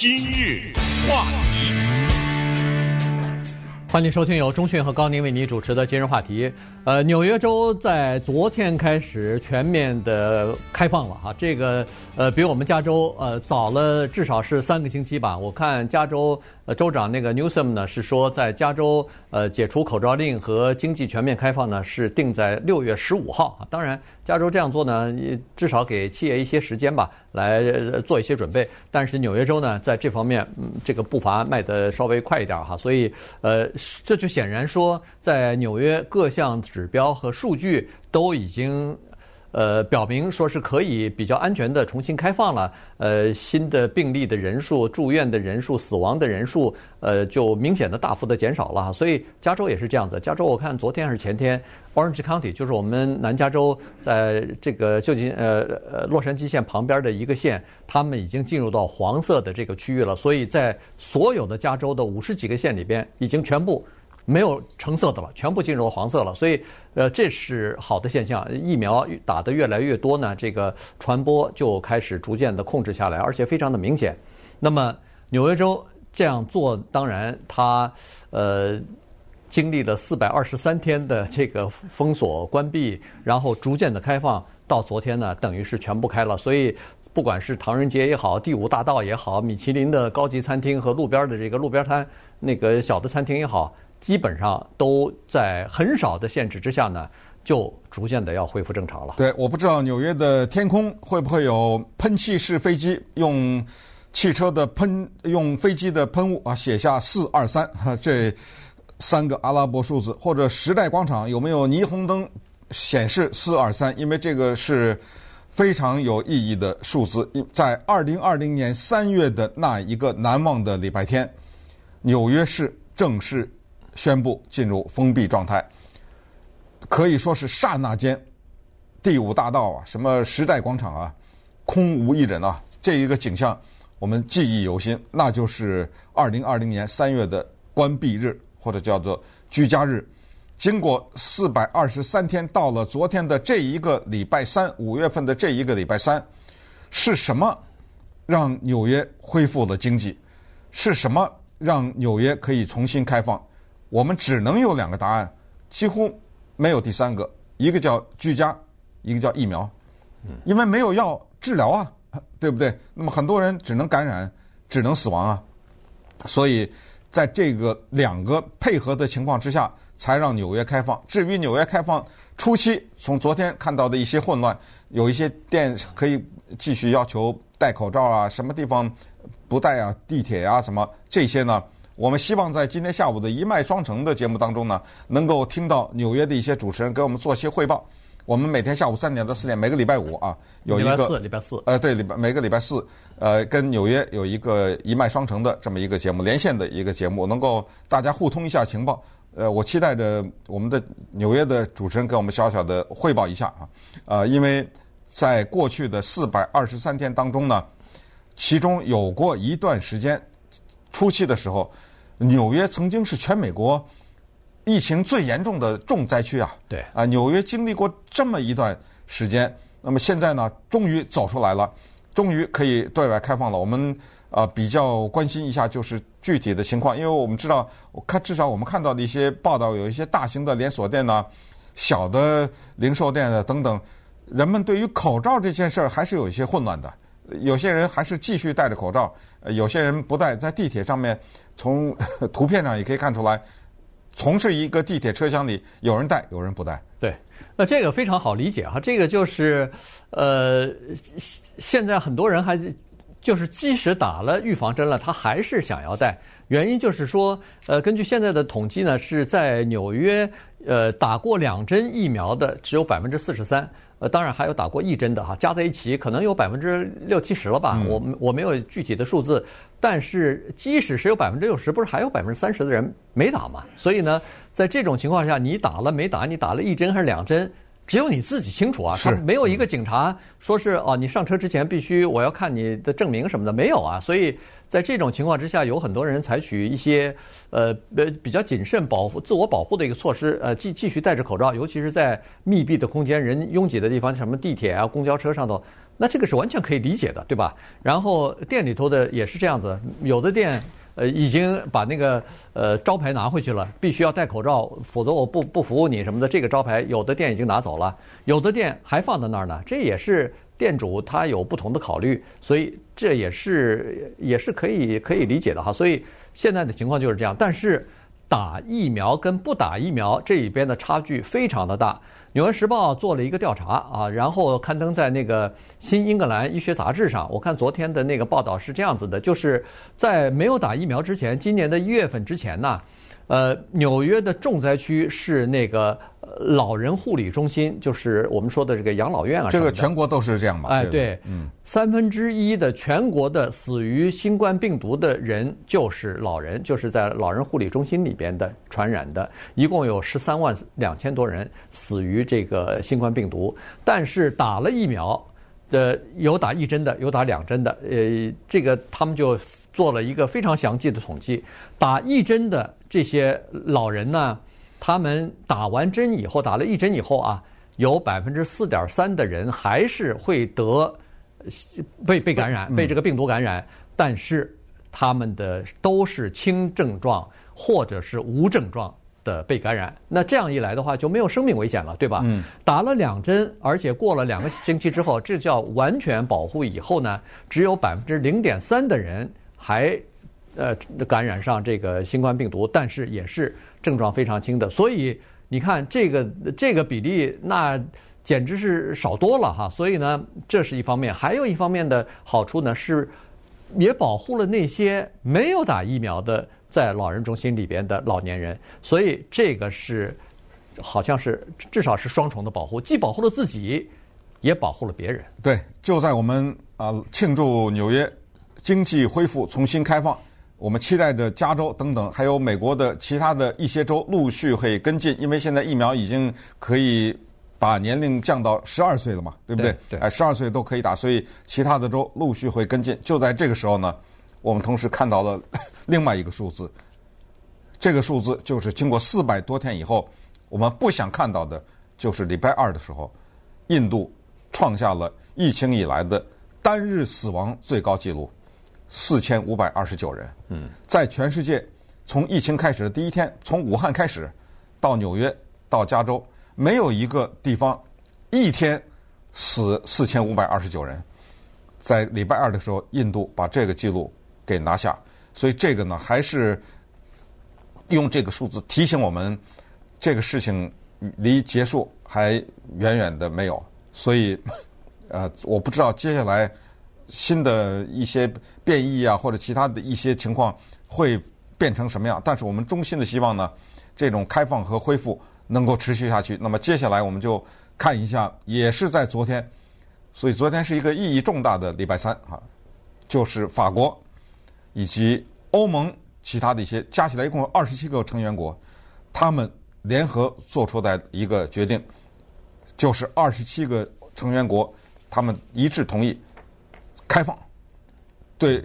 今日话题，欢迎收听由中讯和高宁为您主持的今日话题。呃，纽约州在昨天开始全面的开放了哈，这个呃比我们加州呃早了至少是三个星期吧。我看加州。州长那个 Newsom 呢是说，在加州呃解除口罩令和经济全面开放呢是定在六月十五号啊。当然，加州这样做呢，至少给企业一些时间吧，来做一些准备。但是纽约州呢，在这方面，嗯，这个步伐迈得稍微快一点哈。所以，呃，这就显然说，在纽约各项指标和数据都已经。呃，表明说是可以比较安全的重新开放了。呃，新的病例的人数、住院的人数、死亡的人数，呃，就明显的大幅的减少了。所以加州也是这样子。加州我看昨天还是前天，Orange County 就是我们南加州在这个旧金呃呃洛杉矶县旁边的一个县，他们已经进入到黄色的这个区域了。所以在所有的加州的五十几个县里边，已经全部。没有橙色的了，全部进入黄色了，所以，呃，这是好的现象。疫苗打得越来越多呢，这个传播就开始逐渐的控制下来，而且非常的明显。那么纽约州这样做，当然它呃经历了四百二十三天的这个封锁关闭，然后逐渐的开放，到昨天呢，等于是全部开了。所以不管是唐人街也好，第五大道也好，米其林的高级餐厅和路边的这个路边摊那个小的餐厅也好。基本上都在很少的限制之下呢，就逐渐的要恢复正常了。对，我不知道纽约的天空会不会有喷气式飞机，用汽车的喷，用飞机的喷雾啊，写下四二三哈这三个阿拉伯数字，或者时代广场有没有霓虹灯显示四二三？因为这个是非常有意义的数字。在二零二零年三月的那一个难忘的礼拜天，纽约市正式。宣布进入封闭状态，可以说是刹那间，第五大道啊，什么时代广场啊，空无一人啊，这一个景象我们记忆犹新。那就是二零二零年三月的关闭日，或者叫做居家日。经过四百二十三天，到了昨天的这一个礼拜三，五月份的这一个礼拜三，是什么让纽约恢复了经济？是什么让纽约可以重新开放？我们只能有两个答案，几乎没有第三个。一个叫居家，一个叫疫苗，因为没有药治疗啊，对不对？那么很多人只能感染，只能死亡啊。所以在这个两个配合的情况之下，才让纽约开放。至于纽约开放初期，从昨天看到的一些混乱，有一些店可以继续要求戴口罩啊，什么地方不戴啊，地铁啊什么这些呢？我们希望在今天下午的一脉双城的节目当中呢，能够听到纽约的一些主持人给我们做些汇报。我们每天下午三点到四点，每个礼拜五啊，有一个礼拜四，礼拜四，呃，对，礼拜每个礼拜四，呃，跟纽约有一个一脉双城的这么一个节目，连线的一个节目，能够大家互通一下情报。呃，我期待着我们的纽约的主持人给我们小小的汇报一下啊，呃，因为在过去的四百二十三天当中呢，其中有过一段时间初期的时候。纽约曾经是全美国疫情最严重的重灾区啊！对啊，纽约经历过这么一段时间，那么现在呢，终于走出来了，终于可以对外开放了。我们啊比较关心一下就是具体的情况，因为我们知道，我看至少我们看到的一些报道，有一些大型的连锁店呢、小的零售店啊等等，人们对于口罩这件事儿还是有一些混乱的。有些人还是继续戴着口罩，有些人不戴。在地铁上面，从 图片上也可以看出来，从是一个地铁车厢里，有人戴，有人不戴。对，那这个非常好理解哈，这个就是，呃，现在很多人还就是即使打了预防针了，他还是想要戴。原因就是说，呃，根据现在的统计呢，是在纽约，呃，打过两针疫苗的只有百分之四十三。呃，当然还有打过一针的哈，加在一起可能有百分之六七十了吧。我我没有具体的数字，但是即使是有百分之六十，不是还有百分之三十的人没打嘛？所以呢，在这种情况下，你打了没打？你打了一针还是两针？只有你自己清楚啊。是。没有一个警察说是哦，你上车之前必须我要看你的证明什么的，没有啊。所以。在这种情况之下，有很多人采取一些呃呃比较谨慎保护、自我保护的一个措施，呃，继继续戴着口罩，尤其是在密闭的空间、人拥挤的地方，什么地铁啊、公交车上头，那这个是完全可以理解的，对吧？然后店里头的也是这样子，有的店呃已经把那个呃招牌拿回去了，必须要戴口罩，否则我不不服务你什么的。这个招牌有的店已经拿走了，有的店还放在那儿呢。这也是店主他有不同的考虑，所以这也是也是可以可以理解的哈。所以现在的情况就是这样，但是打疫苗跟不打疫苗这里边的差距非常的大。《纽约时报》做了一个调查啊，然后刊登在那个《新英格兰医学杂志》上。我看昨天的那个报道是这样子的，就是在没有打疫苗之前，今年的一月份之前呢。呃，纽约的重灾区是那个老人护理中心，就是我们说的这个养老院啊。这个全国都是这样嘛？哎，对，嗯，三分之一的全国的死于新冠病毒的人就是老人，就是在老人护理中心里边的传染的，一共有十三万两千多人死于这个新冠病毒，但是打了疫苗的有打一针的，有打两针的，呃，这个他们就。做了一个非常详细的统计，打一针的这些老人呢，他们打完针以后，打了一针以后啊，有百分之四点三的人还是会得被被感染，被这个病毒感染，但是他们的都是轻症状或者是无症状的被感染。那这样一来的话，就没有生命危险了，对吧？嗯。打了两针，而且过了两个星期之后，这叫完全保护以后呢，只有百分之零点三的人。还，呃，感染上这个新冠病毒，但是也是症状非常轻的，所以你看这个这个比例，那简直是少多了哈。所以呢，这是一方面，还有一方面的好处呢是，也保护了那些没有打疫苗的在老人中心里边的老年人，所以这个是好像是至少是双重的保护，既保护了自己，也保护了别人。对，就在我们啊庆祝纽约。经济恢复，重新开放，我们期待着加州等等，还有美国的其他的一些州陆续会跟进，因为现在疫苗已经可以把年龄降到十二岁了嘛，对不对？对，哎，十二岁都可以打，所以其他的州陆续会跟进。就在这个时候呢，我们同时看到了另外一个数字，这个数字就是经过四百多天以后，我们不想看到的，就是礼拜二的时候，印度创下了疫情以来的单日死亡最高纪录。四千五百二十九人，嗯，在全世界，从疫情开始的第一天，从武汉开始，到纽约，到加州，没有一个地方一天死四千五百二十九人。在礼拜二的时候，印度把这个记录给拿下，所以这个呢，还是用这个数字提醒我们，这个事情离结束还远远的没有。所以，呃，我不知道接下来。新的一些变异啊，或者其他的一些情况会变成什么样？但是我们衷心的希望呢，这种开放和恢复能够持续下去。那么接下来我们就看一下，也是在昨天，所以昨天是一个意义重大的礼拜三啊，就是法国以及欧盟其他的一些加起来一共有二十七个成员国，他们联合做出的一个决定，就是二十七个成员国他们一致同意。开放，对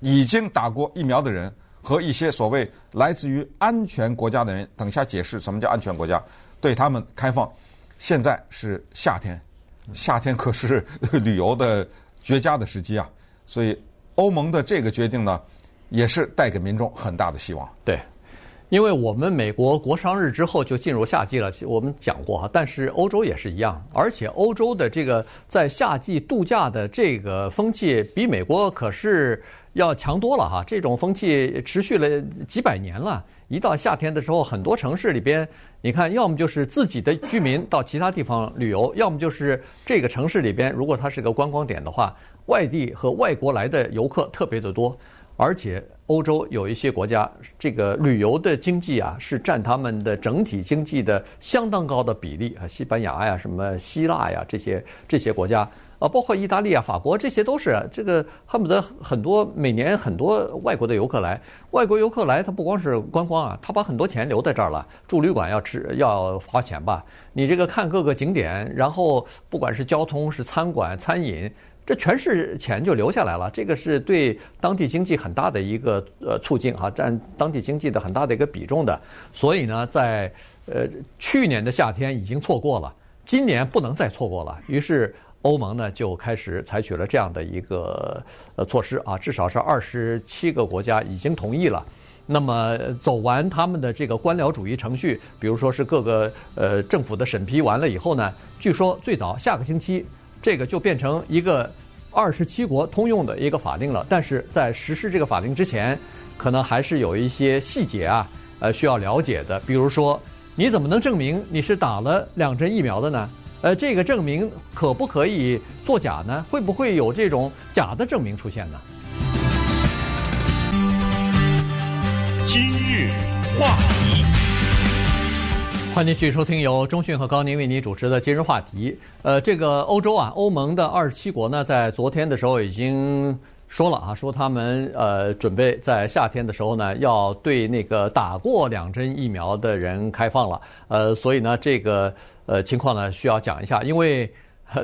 已经打过疫苗的人和一些所谓来自于安全国家的人，等下解释什么叫安全国家，对他们开放。现在是夏天，夏天可是旅游的绝佳的时机啊！所以欧盟的这个决定呢，也是带给民众很大的希望。对。因为我们美国国商日之后就进入夏季了，我们讲过哈，但是欧洲也是一样，而且欧洲的这个在夏季度假的这个风气比美国可是要强多了哈。这种风气持续了几百年了，一到夏天的时候，很多城市里边，你看，要么就是自己的居民到其他地方旅游，要么就是这个城市里边，如果它是个观光点的话，外地和外国来的游客特别的多，而且。欧洲有一些国家，这个旅游的经济啊，是占他们的整体经济的相当高的比例啊。西班牙呀，什么希腊呀，这些这些国家啊，包括意大利啊、法国，这些都是这个恨不得很多每年很多外国的游客来。外国游客来，他不光是观光啊，他把很多钱留在这儿了，住旅馆要吃要花钱吧？你这个看各个景点，然后不管是交通、是餐馆、餐饮。这全是钱就留下来了，这个是对当地经济很大的一个呃促进哈，占当地经济的很大的一个比重的。所以呢，在呃去年的夏天已经错过了，今年不能再错过了。于是欧盟呢就开始采取了这样的一个呃措施啊，至少是二十七个国家已经同意了。那么走完他们的这个官僚主义程序，比如说是各个呃政府的审批完了以后呢，据说最早下个星期这个就变成一个二十七国通用的一个法令了。但是在实施这个法令之前，可能还是有一些细节啊，呃需要了解的。比如说，你怎么能证明你是打了两针疫苗的呢？呃，这个证明可不可以作假呢？会不会有这种假的证明出现呢？今日话题，欢迎继续收听由中讯和高宁为您主持的今日话题。呃，这个欧洲啊，欧盟的二十七国呢，在昨天的时候已经说了啊，说他们呃准备在夏天的时候呢，要对那个打过两针疫苗的人开放了。呃，所以呢，这个。呃，情况呢需要讲一下，因为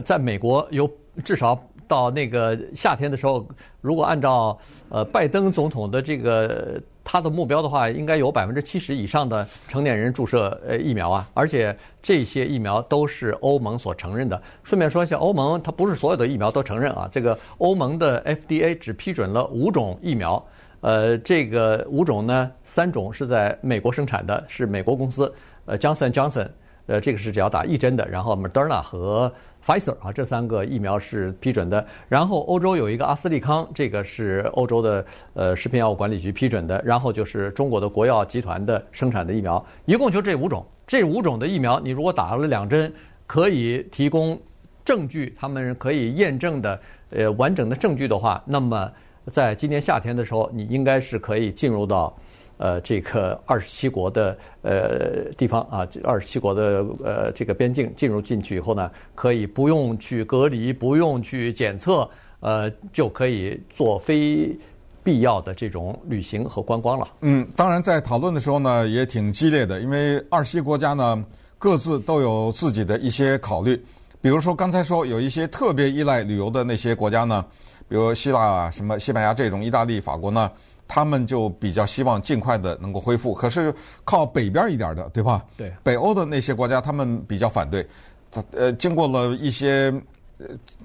在美国有至少到那个夏天的时候，如果按照呃拜登总统的这个他的目标的话，应该有百分之七十以上的成年人注射呃疫苗啊，而且这些疫苗都是欧盟所承认的。顺便说一下，欧盟它不是所有的疫苗都承认啊，这个欧盟的 FDA 只批准了五种疫苗，呃，这个五种呢，三种是在美国生产的，是美国公司，呃，Johnson Johnson。呃，这个是只要打一针的，然后 Moderna 和 Pfizer 啊，这三个疫苗是批准的。然后欧洲有一个阿斯利康，这个是欧洲的呃食品药物管理局批准的。然后就是中国的国药集团的生产的疫苗，一共就这五种。这五种的疫苗，你如果打了两针，可以提供证据，他们可以验证的呃完整的证据的话，那么在今年夏天的时候，你应该是可以进入到。呃，这个二十七国的呃地方啊，二十七国的呃这个边境进入进去以后呢，可以不用去隔离，不用去检测，呃，就可以做非必要的这种旅行和观光了。嗯，当然在讨论的时候呢，也挺激烈的，因为二十七国家呢各自都有自己的一些考虑。比如说刚才说有一些特别依赖旅游的那些国家呢，比如希腊啊、什么西班牙这种，意大利、法国呢。他们就比较希望尽快的能够恢复，可是靠北边一点的，对吧？对。北欧的那些国家，他们比较反对。呃，经过了一些，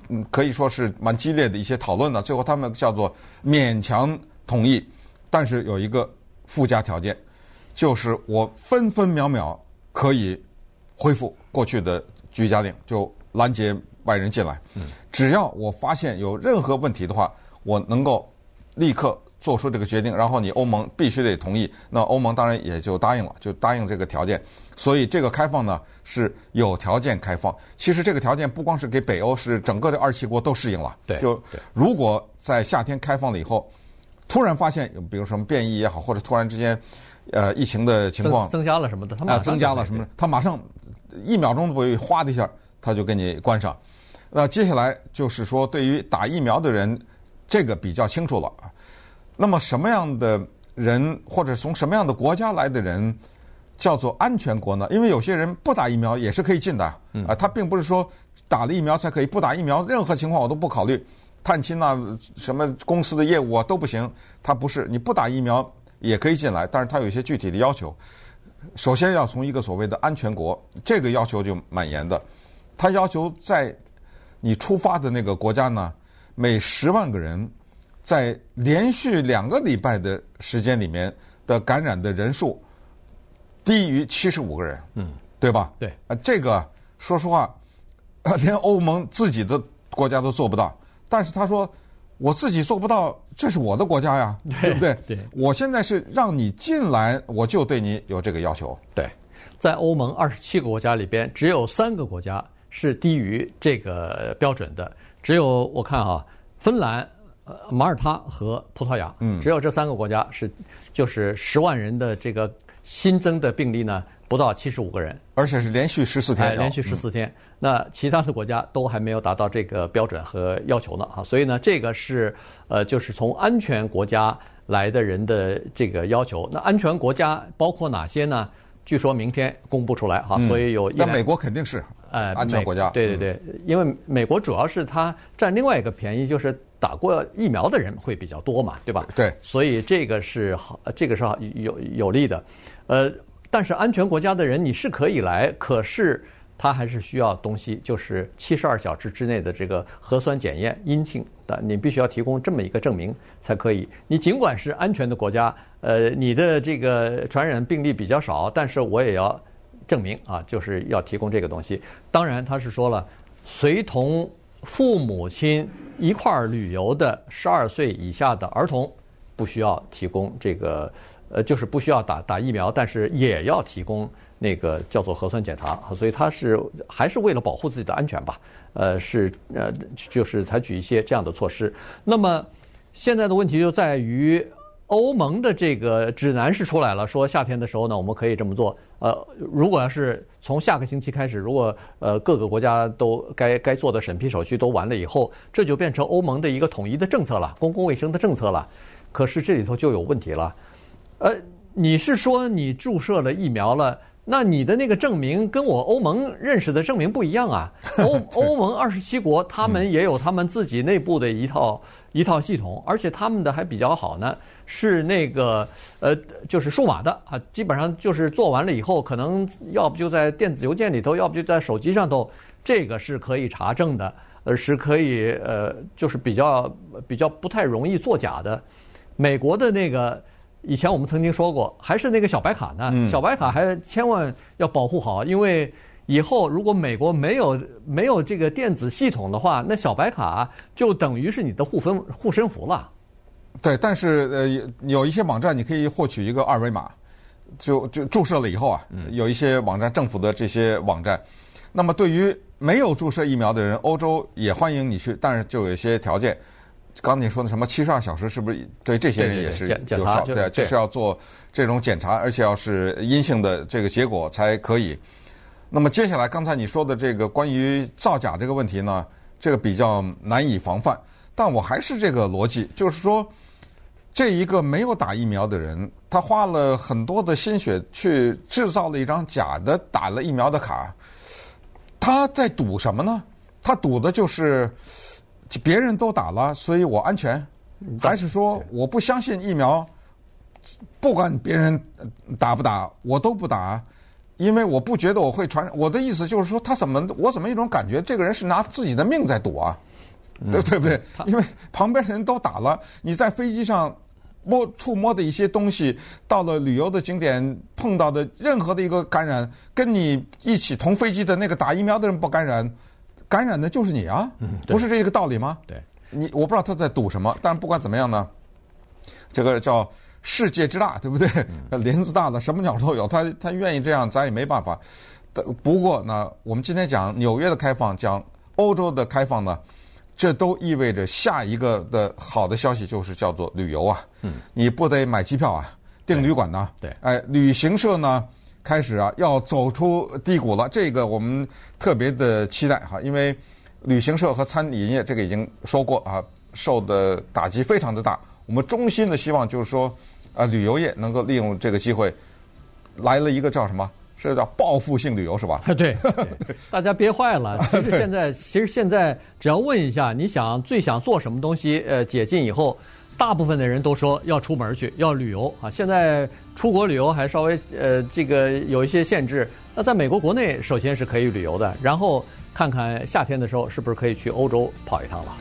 嗯，可以说是蛮激烈的一些讨论呢，最后他们叫做勉强同意，但是有一个附加条件，就是我分分秒秒可以恢复过去的居家令，就拦截外人进来。嗯。只要我发现有任何问题的话，我能够立刻。做出这个决定，然后你欧盟必须得同意，那欧盟当然也就答应了，就答应这个条件。所以这个开放呢是有条件开放。其实这个条件不光是给北欧，是整个的二十七国都适应了。对，就如果在夏天开放了以后，突然发现，比如什么变异也好，或者突然之间，呃，疫情的情况增加了什么的，他啊，增加了什么？他马上一秒钟都不会哗的一下，他就给你关上。那接下来就是说，对于打疫苗的人，这个比较清楚了。那么什么样的人，或者从什么样的国家来的人，叫做安全国呢？因为有些人不打疫苗也是可以进的，啊，他并不是说打了疫苗才可以，不打疫苗任何情况我都不考虑，探亲啊，什么公司的业务啊都不行。他不是，你不打疫苗也可以进来，但是他有一些具体的要求。首先要从一个所谓的安全国，这个要求就蛮严的。他要求在你出发的那个国家呢，每十万个人。在连续两个礼拜的时间里面的感染的人数低于七十五个人，嗯，对吧？对，啊，这个 说实话，连欧盟自己的国家都做不到。但是他说，我自己做不到，这是我的国家呀，对不对？对，我现在是让你进来，我就对你有这个要求。对，在欧盟二十七个国家里边，只有三个国家是低于这个标准的，只有我看啊，芬兰。呃，马耳他和葡萄牙，嗯，只有这三个国家是，就是十万人的这个新增的病例呢，不到七十五个人，而且是连续十四天，哎，连续十四天。那其他的国家都还没有达到这个标准和要求呢，哈，所以呢，这个是呃，就是从安全国家来的人的这个要求。那安全国家包括哪些呢？据说明天公布出来，哈，所以有。那美国肯定是，呃，安全国家。对对对，因为美国主要是它占另外一个便宜，就是。打过疫苗的人会比较多嘛，对吧？对，所以这个是好，这个是好有有利的。呃，但是安全国家的人你是可以来，可是他还是需要东西，就是七十二小时之内的这个核酸检验阴性的，你必须要提供这么一个证明才可以。你尽管是安全的国家，呃，你的这个传染病例比较少，但是我也要证明啊，就是要提供这个东西。当然，他是说了，随同父母亲一块儿旅游的十二岁以下的儿童，不需要提供这个，呃，就是不需要打打疫苗，但是也要提供。那个叫做核酸检查，所以他是还是为了保护自己的安全吧？呃，是呃，就是采取一些这样的措施。那么现在的问题就在于，欧盟的这个指南是出来了，说夏天的时候呢，我们可以这么做。呃，如果要是从下个星期开始，如果呃各个国家都该该做的审批手续都完了以后，这就变成欧盟的一个统一的政策了，公共卫生的政策了。可是这里头就有问题了。呃，你是说你注射了疫苗了？那你的那个证明跟我欧盟认识的证明不一样啊！欧欧盟二十七国，他们也有他们自己内部的一套一套系统，而且他们的还比较好呢，是那个呃，就是数码的啊，基本上就是做完了以后，可能要不就在电子邮件里头，要不就在手机上头，这个是可以查证的，呃是可以呃，就是比较比较不太容易作假的。美国的那个。以前我们曾经说过，还是那个小白卡呢。小白卡还千万要保护好，因为以后如果美国没有没有这个电子系统的话，那小白卡就等于是你的护身护身符了。对，但是呃，有一些网站你可以获取一个二维码，就就注射了以后啊，有一些网站政府的这些网站。那么对于没有注射疫苗的人，欧洲也欢迎你去，但是就有一些条件。刚才你说的什么七十二小时，是不是对这些人也是有效？对，就是要做这种检查，而且要是阴性的这个结果才可以。那么接下来，刚才你说的这个关于造假这个问题呢，这个比较难以防范。但我还是这个逻辑，就是说，这一个没有打疫苗的人，他花了很多的心血去制造了一张假的打了疫苗的卡，他在赌什么呢？他赌的就是。别人都打了，所以我安全，还是说我不相信疫苗？不管别人打不打，我都不打，因为我不觉得我会传染。我的意思就是说，他怎么我怎么一种感觉，这个人是拿自己的命在赌啊？对对不对？因为旁边人都打了，你在飞机上摸触摸的一些东西，到了旅游的景点碰到的任何的一个感染，跟你一起同飞机的那个打疫苗的人不感染。感染的就是你啊，不是这个道理吗？对，你我不知道他在赌什么，但不管怎么样呢，这个叫世界之大，对不对？林子大了，什么鸟都有，他他愿意这样，咱也没办法。不过呢，我们今天讲纽约的开放，讲欧洲的开放呢，这都意味着下一个的好的消息就是叫做旅游啊。嗯，你不得买机票啊，订旅馆呢？对，哎，旅行社呢？开始啊，要走出低谷了，这个我们特别的期待哈，因为旅行社和餐饮业这个已经说过啊，受的打击非常的大。我们衷心的希望就是说，啊，旅游业能够利用这个机会，来了一个叫什么？是叫报复性旅游是吧？对，大家憋坏了。其实现在，其实现在只要问一下，你想最想做什么东西？呃，解禁以后。大部分的人都说要出门去，要旅游啊！现在出国旅游还稍微呃这个有一些限制。那在美国国内，首先是可以旅游的，然后看看夏天的时候是不是可以去欧洲跑一趟了。